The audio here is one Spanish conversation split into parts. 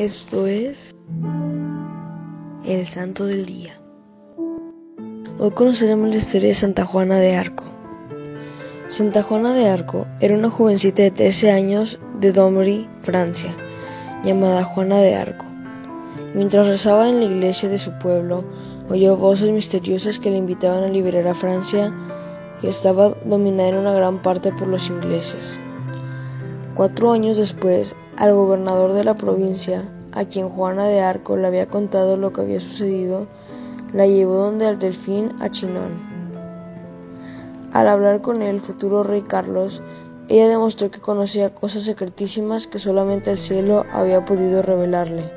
Esto es el Santo del Día. Hoy conoceremos la historia de Santa Juana de Arco. Santa Juana de Arco era una jovencita de 13 años de Domry, Francia, llamada Juana de Arco. Mientras rezaba en la iglesia de su pueblo, oyó voces misteriosas que le invitaban a liberar a Francia, que estaba dominada en una gran parte por los ingleses. Cuatro años después, al gobernador de la provincia, a quien Juana de Arco le había contado lo que había sucedido, la llevó donde al delfín a Chinón. Al hablar con el futuro rey Carlos, ella demostró que conocía cosas secretísimas que solamente el cielo había podido revelarle.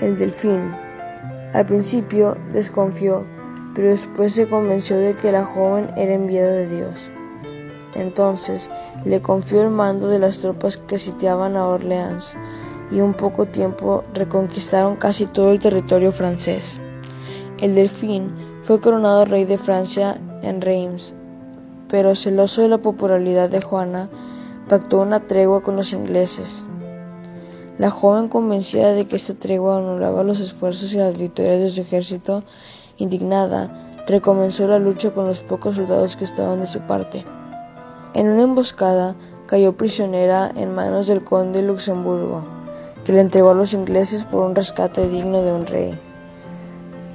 El delfín, al principio, desconfió, pero después se convenció de que la joven era enviada de Dios. Entonces le confió el mando de las tropas que sitiaban a Orleans y en poco tiempo reconquistaron casi todo el territorio francés. El delfín fue coronado rey de Francia en Reims, pero celoso de la popularidad de Juana, pactó una tregua con los ingleses. La joven, convencida de que esta tregua anulaba los esfuerzos y las victorias de su ejército, indignada, recomenzó la lucha con los pocos soldados que estaban de su parte. En una emboscada cayó prisionera en manos del conde de Luxemburgo, que le entregó a los ingleses por un rescate digno de un rey.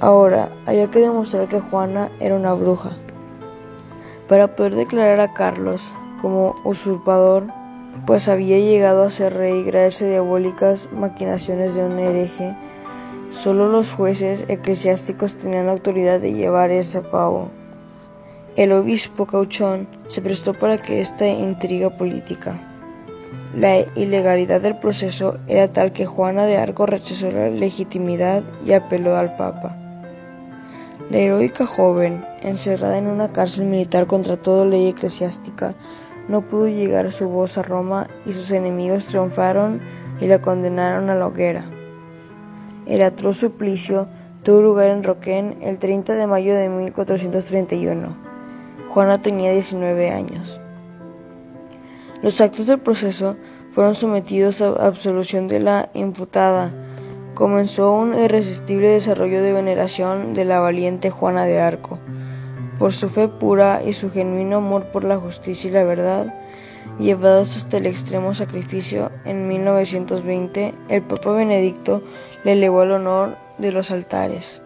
Ahora había que demostrar que Juana era una bruja. Para poder declarar a Carlos como usurpador, pues había llegado a ser rey gracias a diabólicas maquinaciones de un hereje, solo los jueces eclesiásticos tenían la autoridad de llevar eso a cabo. El obispo Cauchón se prestó para que esta intriga política. La ilegalidad del proceso era tal que Juana de Arco rechazó la legitimidad y apeló al Papa. La heroica joven, encerrada en una cárcel militar contra toda ley eclesiástica, no pudo llegar su voz a Roma y sus enemigos triunfaron y la condenaron a la hoguera. El atroz suplicio tuvo lugar en Roquén el 30 de mayo de 1431. Juana tenía 19 años. Los actos del proceso fueron sometidos a absolución de la imputada. Comenzó un irresistible desarrollo de veneración de la valiente Juana de Arco. Por su fe pura y su genuino amor por la justicia y la verdad, llevados hasta el extremo sacrificio, en 1920 el Papa Benedicto le elevó al honor de los altares.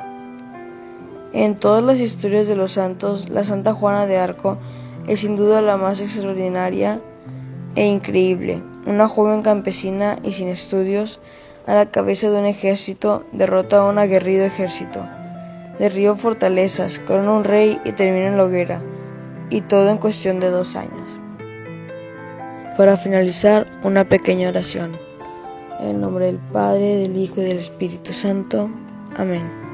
En todas las historias de los santos, la Santa Juana de Arco es sin duda la más extraordinaria e increíble. Una joven campesina y sin estudios, a la cabeza de un ejército, derrota a un aguerrido ejército. Derriba fortalezas, corona un rey y termina en la hoguera. Y todo en cuestión de dos años. Para finalizar, una pequeña oración. En nombre del Padre, del Hijo y del Espíritu Santo. Amén.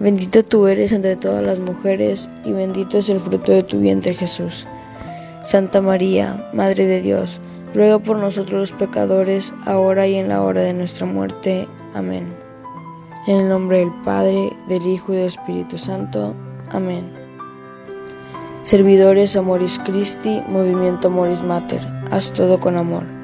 Bendita tú eres entre todas las mujeres, y bendito es el fruto de tu vientre Jesús. Santa María, Madre de Dios, ruega por nosotros los pecadores, ahora y en la hora de nuestra muerte. Amén. En el nombre del Padre, del Hijo y del Espíritu Santo. Amén. Servidores Amoris Christi, Movimiento Amoris Mater, haz todo con amor.